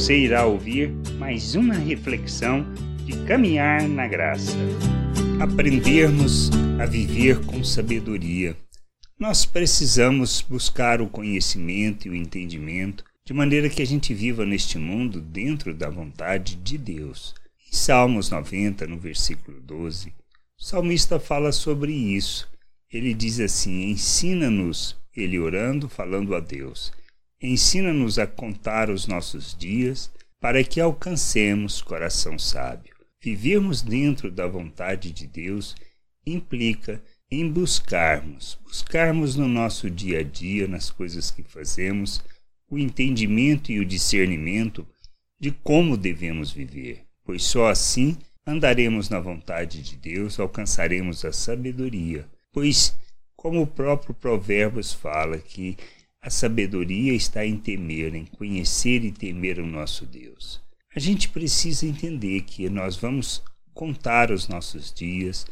você irá ouvir mais uma reflexão de caminhar na graça. Aprendermos a viver com sabedoria. Nós precisamos buscar o conhecimento e o entendimento de maneira que a gente viva neste mundo dentro da vontade de Deus. Em Salmos 90, no versículo 12, o salmista fala sobre isso. Ele diz assim: Ensina-nos, ele orando, falando a Deus, ensina-nos a contar os nossos dias, para que alcancemos coração sábio. Vivermos dentro da vontade de Deus implica em buscarmos, buscarmos no nosso dia a dia, nas coisas que fazemos, o entendimento e o discernimento de como devemos viver, pois só assim andaremos na vontade de Deus, alcançaremos a sabedoria, pois, como o próprio Provérbios fala, que a sabedoria está em temer, em conhecer e temer o nosso Deus. A gente precisa entender que nós vamos contar os nossos dias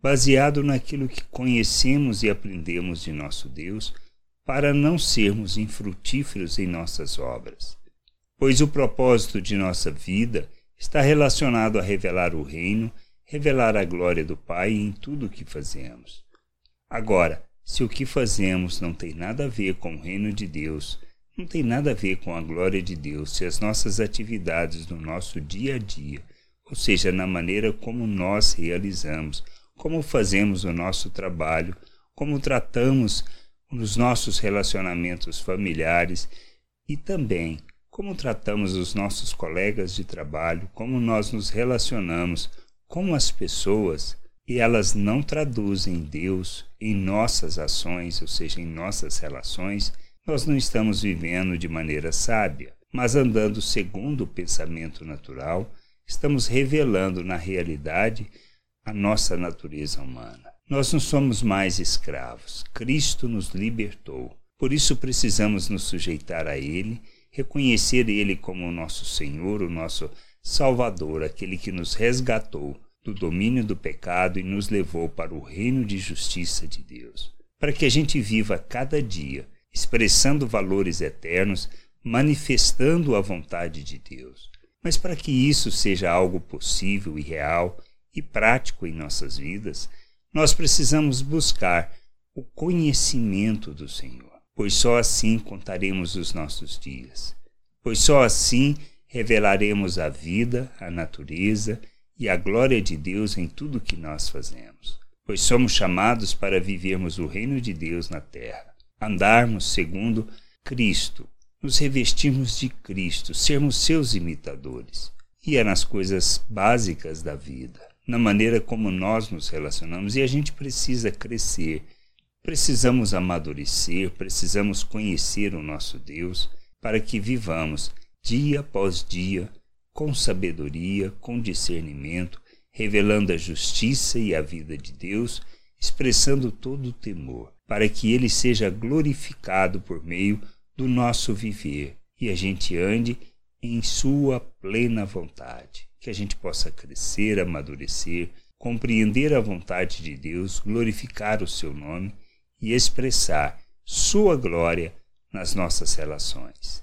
baseado naquilo que conhecemos e aprendemos de nosso Deus, para não sermos infrutíferos em nossas obras. Pois o propósito de nossa vida está relacionado a revelar o reino, revelar a glória do Pai em tudo o que fazemos. Agora, se o que fazemos não tem nada a ver com o reino de Deus, não tem nada a ver com a glória de Deus, se as nossas atividades no nosso dia a dia, ou seja, na maneira como nós realizamos, como fazemos o nosso trabalho, como tratamos os nossos relacionamentos familiares e também como tratamos os nossos colegas de trabalho, como nós nos relacionamos com as pessoas e elas não traduzem Deus em nossas ações, ou seja, em nossas relações, nós não estamos vivendo de maneira sábia, mas andando segundo o pensamento natural, estamos revelando na realidade a nossa natureza humana. Nós não somos mais escravos. Cristo nos libertou. Por isso precisamos nos sujeitar a Ele reconhecer Ele como o nosso Senhor, o nosso Salvador, aquele que nos resgatou do domínio do pecado e nos levou para o reino de justiça de Deus. Para que a gente viva cada dia expressando valores eternos, manifestando a vontade de Deus. Mas para que isso seja algo possível e real e prático em nossas vidas, nós precisamos buscar o conhecimento do Senhor pois só assim contaremos os nossos dias. Pois só assim revelaremos a vida, a natureza e a glória de Deus em tudo que nós fazemos. Pois somos chamados para vivermos o reino de Deus na terra, andarmos segundo Cristo, nos revestirmos de Cristo, sermos seus imitadores. E é nas coisas básicas da vida, na maneira como nós nos relacionamos, e a gente precisa crescer Precisamos amadurecer, precisamos conhecer o nosso Deus para que vivamos dia após dia com sabedoria, com discernimento, revelando a justiça e a vida de Deus, expressando todo o temor, para que ele seja glorificado por meio do nosso viver e a gente ande em sua plena vontade, que a gente possa crescer, amadurecer, compreender a vontade de Deus, glorificar o seu nome e expressar Sua glória nas nossas relações.